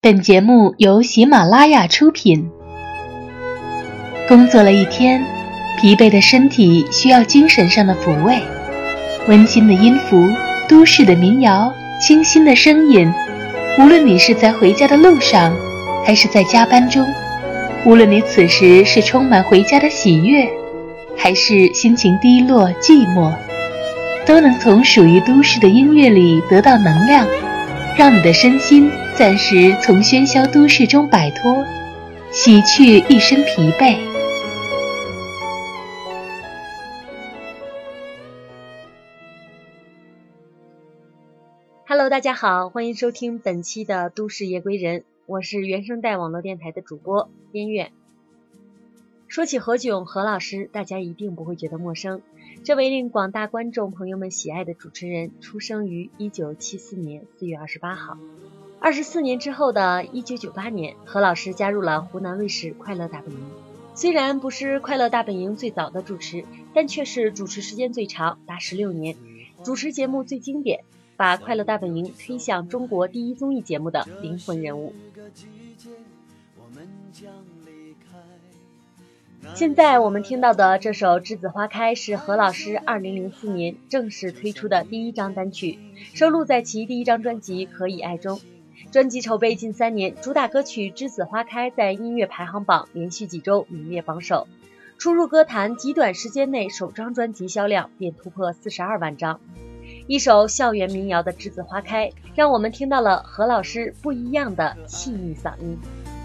本节目由喜马拉雅出品。工作了一天，疲惫的身体需要精神上的抚慰，温馨的音符，都市的民谣，清新的声音。无论你是在回家的路上，还是在加班中，无论你此时是充满回家的喜悦，还是心情低落寂寞，都能从属于都市的音乐里得到能量，让你的身心。暂时从喧嚣都市中摆脱，洗去一身疲惫。Hello，大家好，欢迎收听本期的《都市夜归人》，我是原声带网络电台的主播边月。说起何炅何老师，大家一定不会觉得陌生。这位令广大观众朋友们喜爱的主持人，出生于一九七四年四月二十八号。二十四年之后的一九九八年，何老师加入了湖南卫视《快乐大本营》。虽然不是《快乐大本营》最早的主持，但却是主持时间最长，达十六年，主持节目最经典，把《快乐大本营》推向中国第一综艺节目的灵魂人物。现在我们听到的这首《栀子花开》是何老师二零零四年正式推出的第一张单曲，收录在其第一张专辑《可以爱》中。专辑筹备近三年，主打歌曲《栀子花开》在音乐排行榜连续几周名列榜首，初入歌坛，极短时间内首张专辑销量便突破四十二万张。一首校园民谣的《栀子花开》，让我们听到了何老师不一样的细腻嗓音。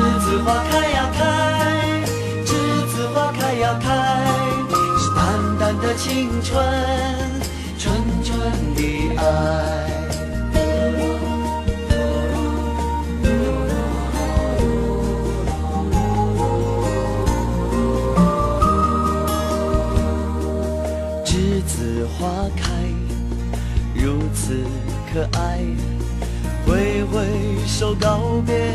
栀子花开呀开，栀子花开呀开，是淡淡的青春，纯纯的爱。花开如此可爱，挥挥手告别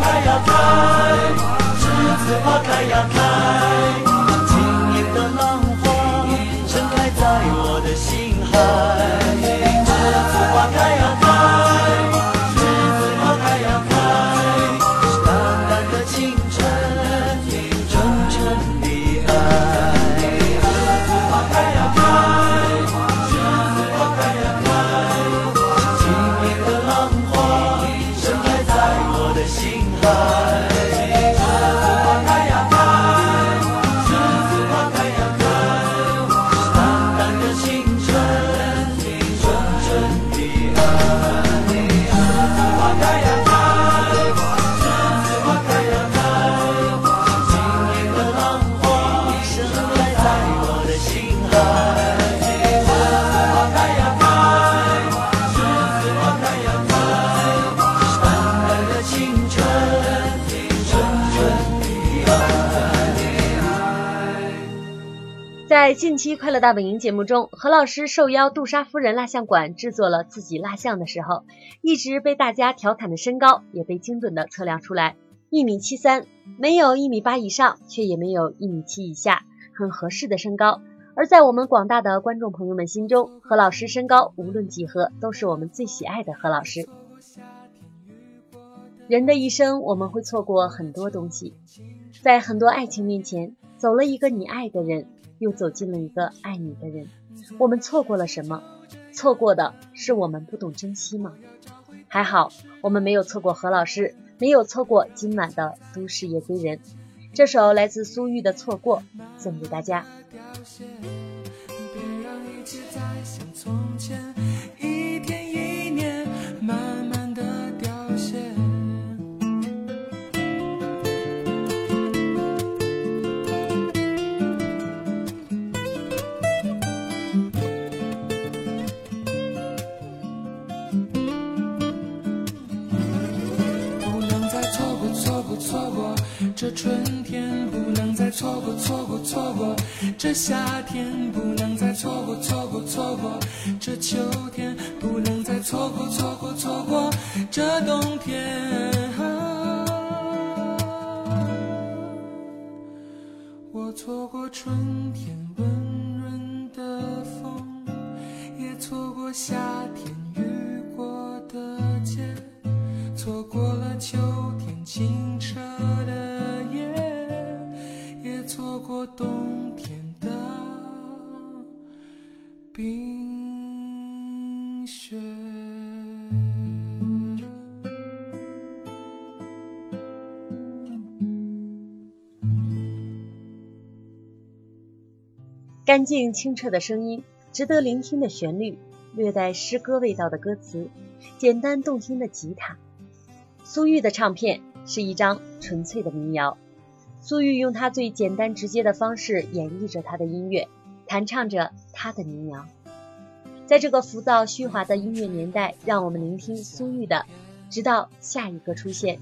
开呀开，栀子花开呀开，在近期《快乐大本营》节目中，何老师受邀杜莎夫人蜡像馆制作了自己蜡像的时候，一直被大家调侃的身高也被精准的测量出来，一米七三，没有一米八以上，却也没有一米七以下，很合适的身高。而在我们广大的观众朋友们心中，何老师身高无论几何，都是我们最喜爱的何老师。人的一生，我们会错过很多东西，在很多爱情面前，走了一个你爱的人。又走进了一个爱你的人，我们错过了什么？错过的是我们不懂珍惜吗？还好，我们没有错过何老师，没有错过今晚的都市夜归人。这首来自苏玉的《错过》送给大家。这春天不能再错过，错过，错过；这夏天不能再错过，错过，错过；这秋天不能再错过，错过，错过；这冬天，我错过春天温润的风，也错过夏干净清澈的声音，值得聆听的旋律，略带诗歌味道的歌词，简单动听的吉他。苏玉的唱片是一张纯粹的民谣。苏玉用他最简单直接的方式演绎着他的音乐，弹唱着他的民谣。在这个浮躁虚华的音乐年代，让我们聆听苏玉的，直到下一个出现。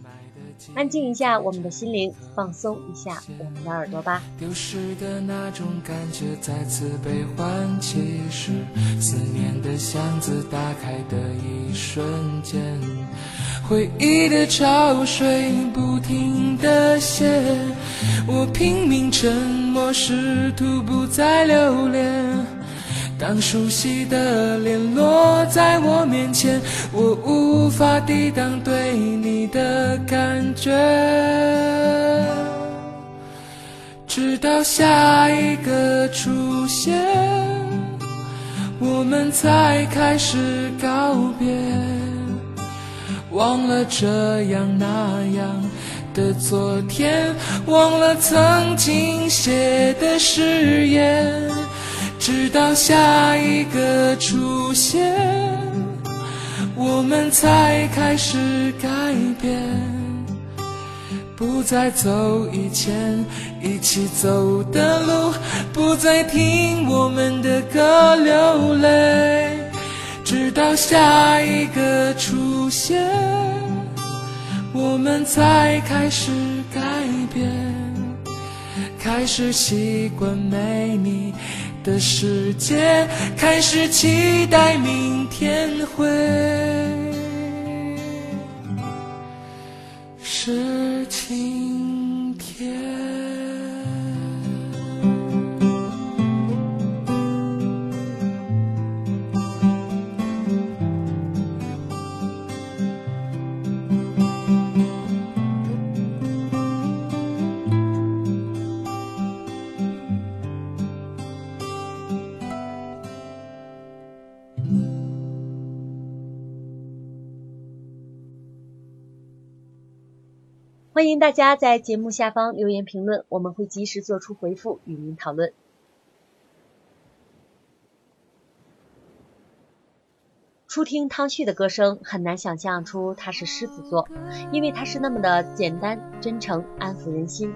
安静一下我们的心灵，放松一下我们的耳朵吧。丢失的那种感觉再次被唤起时，思念的箱子打开的一瞬间，回忆的潮水不停的泻，我拼命沉默，试图不再留恋。当熟悉的脸落在我面前，我无法抵挡对你的感觉。直到下一个出现，我们才开始告别，忘了这样那样的昨天，忘了曾经写的誓言。直到下一个出现，我们才开始改变，不再走以前一起走的路，不再听我们的歌流泪。直到下一个出现，我们才开始改变，开始习惯没你。的世界开始期待明天会。是晴欢迎大家在节目下方留言评论，我们会及时做出回复与您讨论。初听汤旭的歌声，很难想象出他是狮子座，因为他是那么的简单、真诚、安抚人心。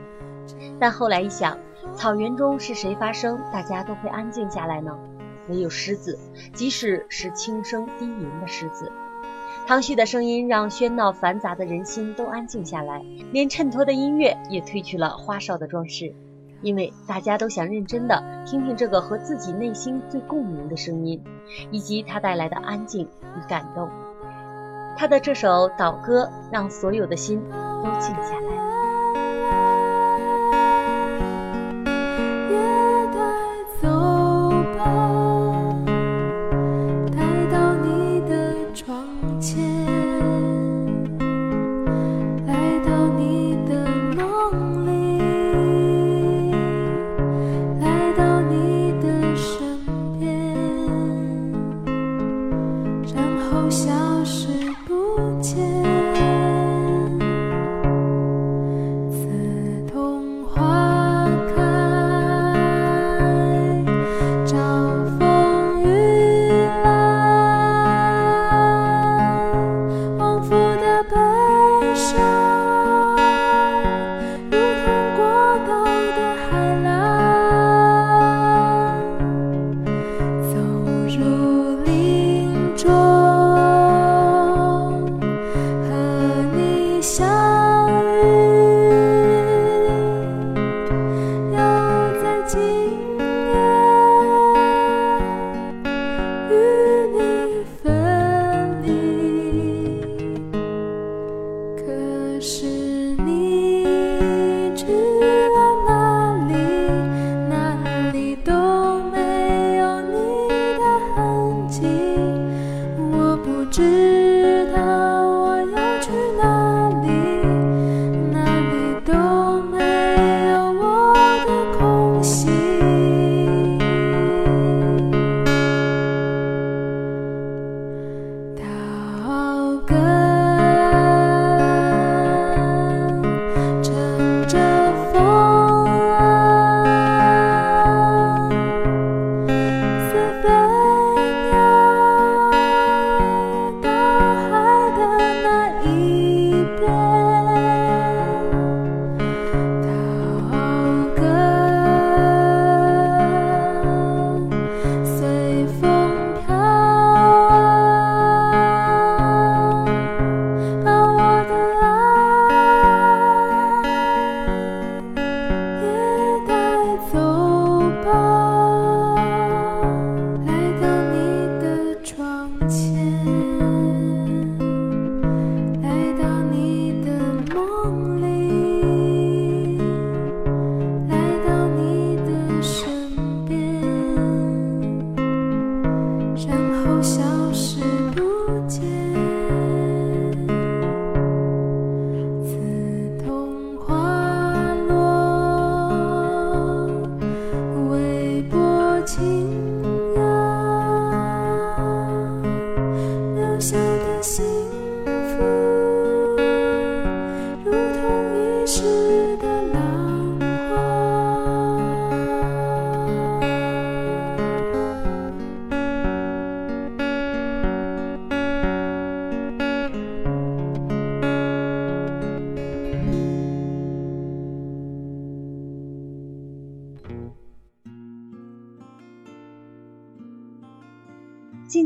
但后来一想，草原中是谁发声，大家都会安静下来呢？唯有狮子，即使是轻声低吟的狮子。唐旭的声音让喧闹繁杂的人心都安静下来，连衬托的音乐也褪去了花哨的装饰，因为大家都想认真的听听这个和自己内心最共鸣的声音，以及它带来的安静与感动。他的这首倒歌让所有的心都静下来。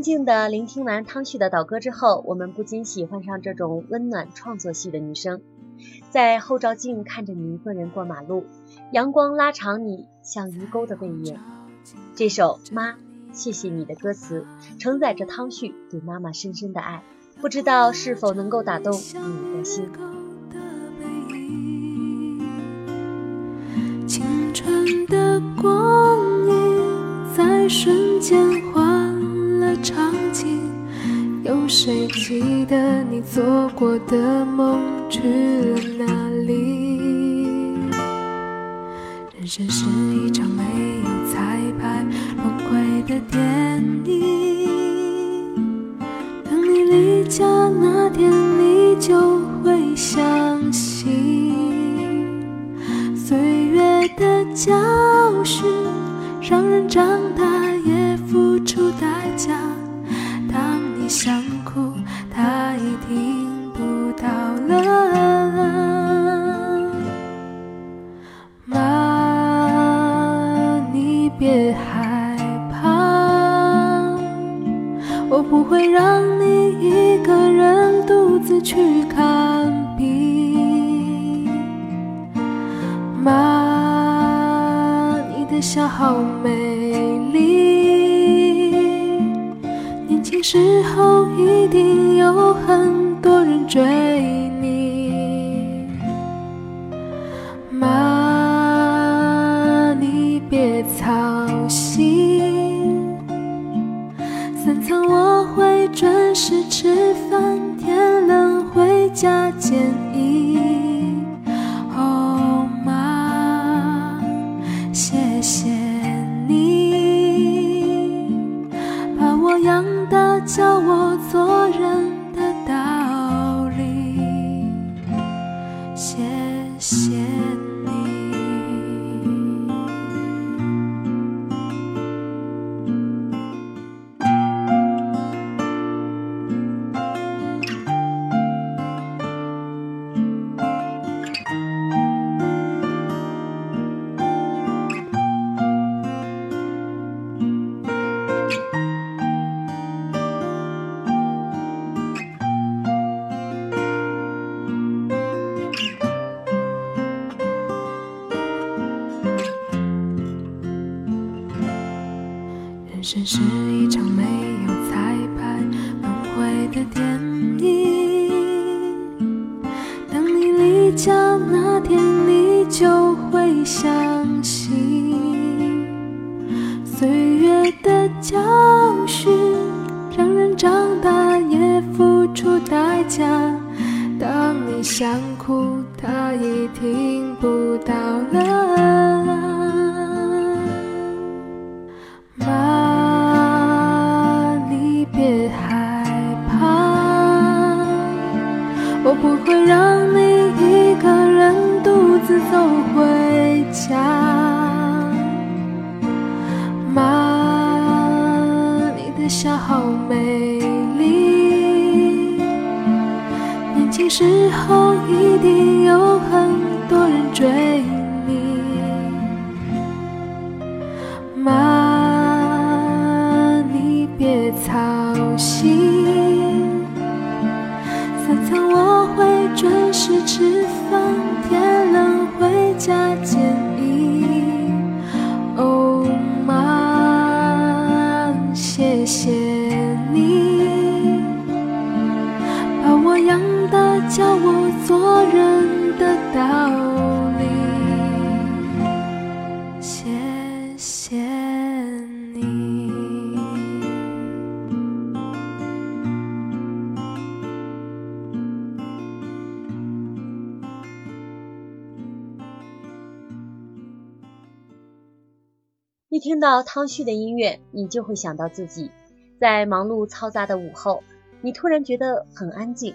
静的聆听完汤旭的导歌之后，我们不禁喜欢上这种温暖创作系的女生。在后照镜看着你一个人过马路，阳光拉长你像鱼钩的背影。这首《妈，谢谢你》的歌词承载着汤旭对妈妈深深的爱，不知道是否能够打动你的心。青春的光阴在瞬间。谁记得你做过的梦去了哪里？人生是一场没有彩排轮回的电影，等你离家那天，你就会相信，岁月的教训让人长大也付出代价。当你。想，他已听不到了。妈，你别害怕，我不会让你一个人独自去看病。妈，你的笑好美丽。年轻时候一定都很的教训让人长大也付出代价。当你想哭，他已听不到了。妈，你别害怕，我不会让你一个人独自走回家。时候一定有很多人追你。妈，你别操心，三餐我会准时吃饭，天冷回家接道理。谢谢你。一听到汤旭的音乐，你就会想到自己在忙碌嘈杂的午后，你突然觉得很安静。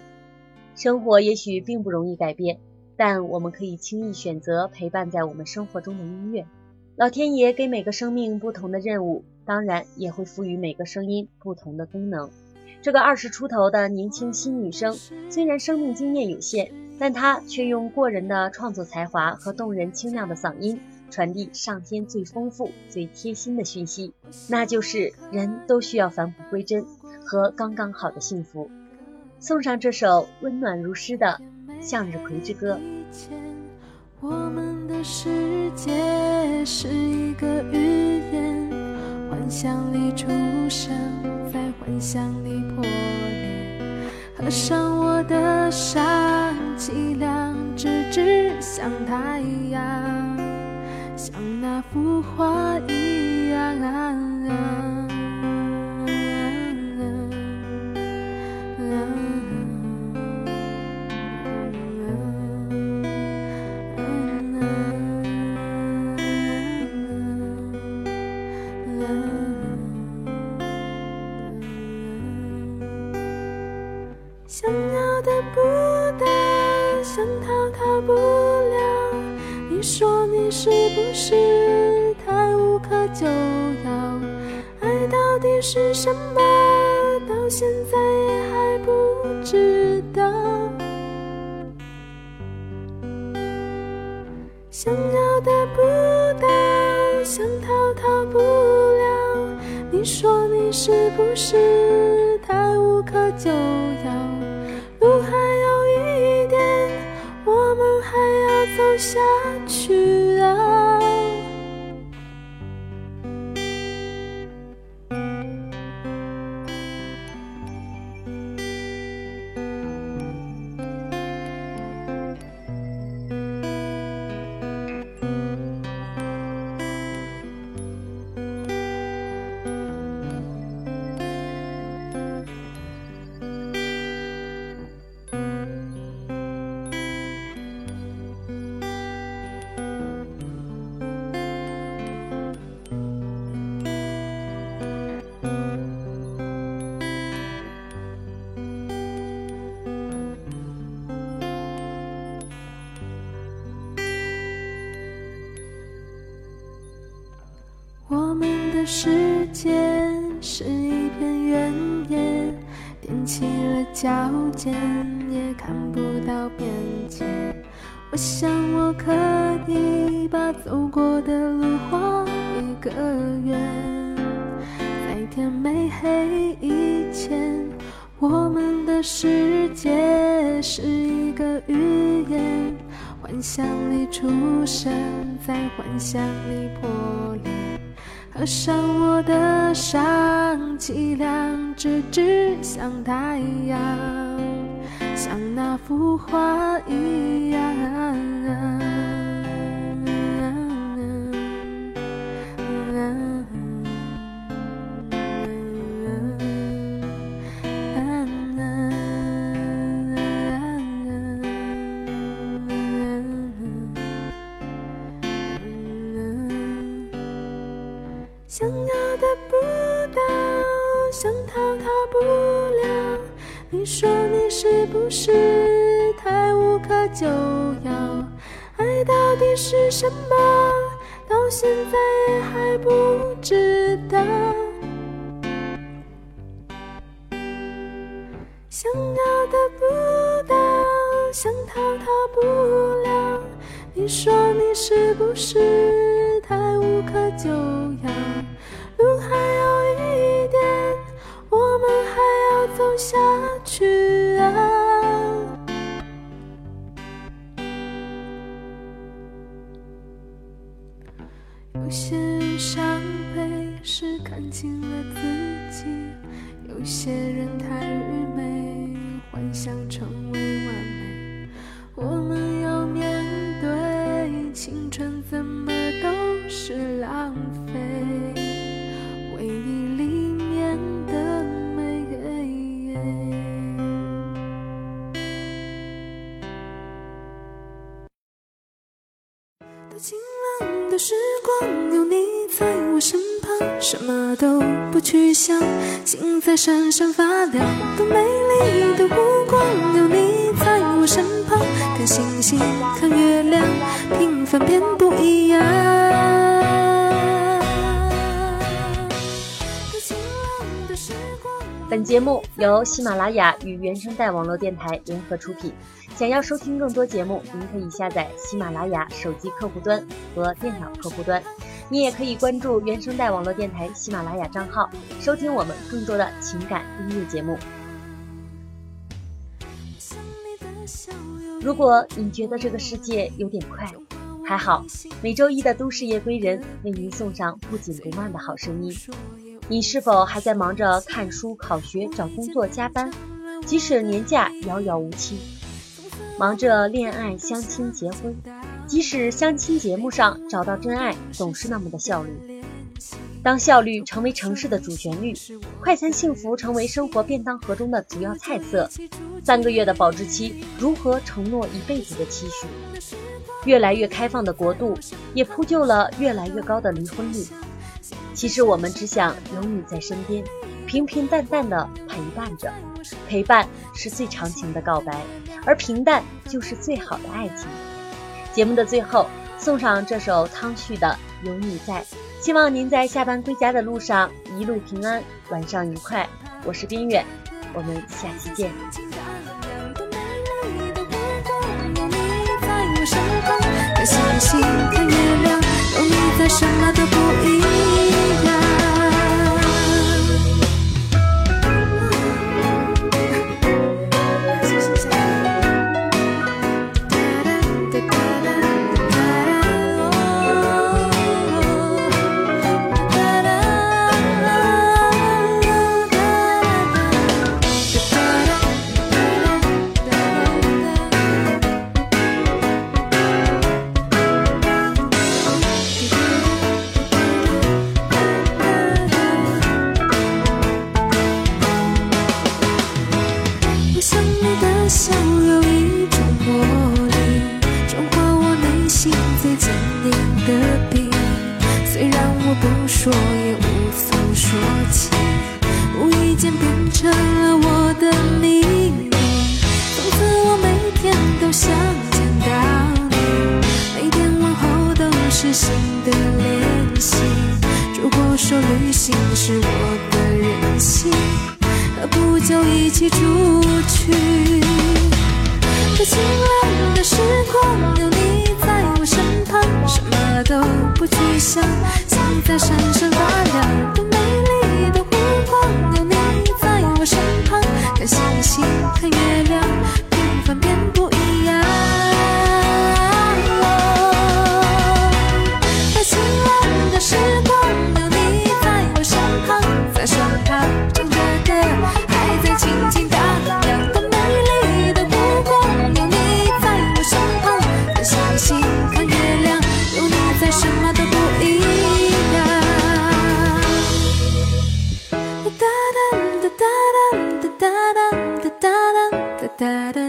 生活也许并不容易改变，但我们可以轻易选择陪伴在我们生活中的音乐。老天爷给每个生命不同的任务，当然也会赋予每个声音不同的功能。这个二十出头的年轻新女生，虽然生命经验有限，但她却用过人的创作才华和动人清亮的嗓音，传递上天最丰富、最贴心的讯息，那就是人都需要返璞归真和刚刚好的幸福。送上这首温暖如诗的《向日葵之歌》。以前，我们的世界是一个寓言，幻想里出生，在幻想里破裂。合上我的伤，凄凉直直像太阳，像那幅画一样。是什么？到现在也还不知道。想要得不到，想逃逃不了。你说你是不是太无可救药？路还有一点，我们还要走下去世界是一片原野，踮起了脚尖也看不到边界。我想我可以把走过的路画一个圆，在天没黑以前，我们的世界是一个语言，幻想里出生，在幻想里破裂。合上我的伤，凄凉，直指向太阳，像那幅画一样。是什么？到现在也还不知道。想要得不到，想逃逃不了。你说你是不是有些人伤悲是看清了自己，有些人太愚昧，幻想成平凡变不一样。本节目由喜马拉雅与原声带网络电台联合出品。想要收听更多节目，您可以下载喜马拉雅手机客户端和电脑客户端。你也可以关注原声带网络电台喜马拉雅账号，收听我们更多的情感音乐节目。如果你觉得这个世界有点快，还好，每周一的都市夜归人为您送上不紧不慢的好声音。你是否还在忙着看书、考学、找工作、加班？即使年假遥遥无期，忙着恋爱、相亲、结婚，即使相亲节目上找到真爱总是那么的效率。当效率成为城市的主旋律，快餐幸福成为生活便当盒中的主要菜色，三个月的保质期如何承诺一辈子的期许？越来越开放的国度，也铺就了越来越高的离婚率。其实我们只想有你在身边，平平淡淡的陪伴着。陪伴是最长情的告白，而平淡就是最好的爱情。节目的最后，送上这首汤旭的《有你在》，希望您在下班归家的路上一路平安，晚上愉快。我是冰远，我们下期见。看星星，看月亮，有你在，什么都不一样。就一起出去，在晴朗的时光，有你在我身旁，什么都不去想，心在闪闪发亮，很美丽的湖光。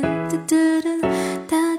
da da da da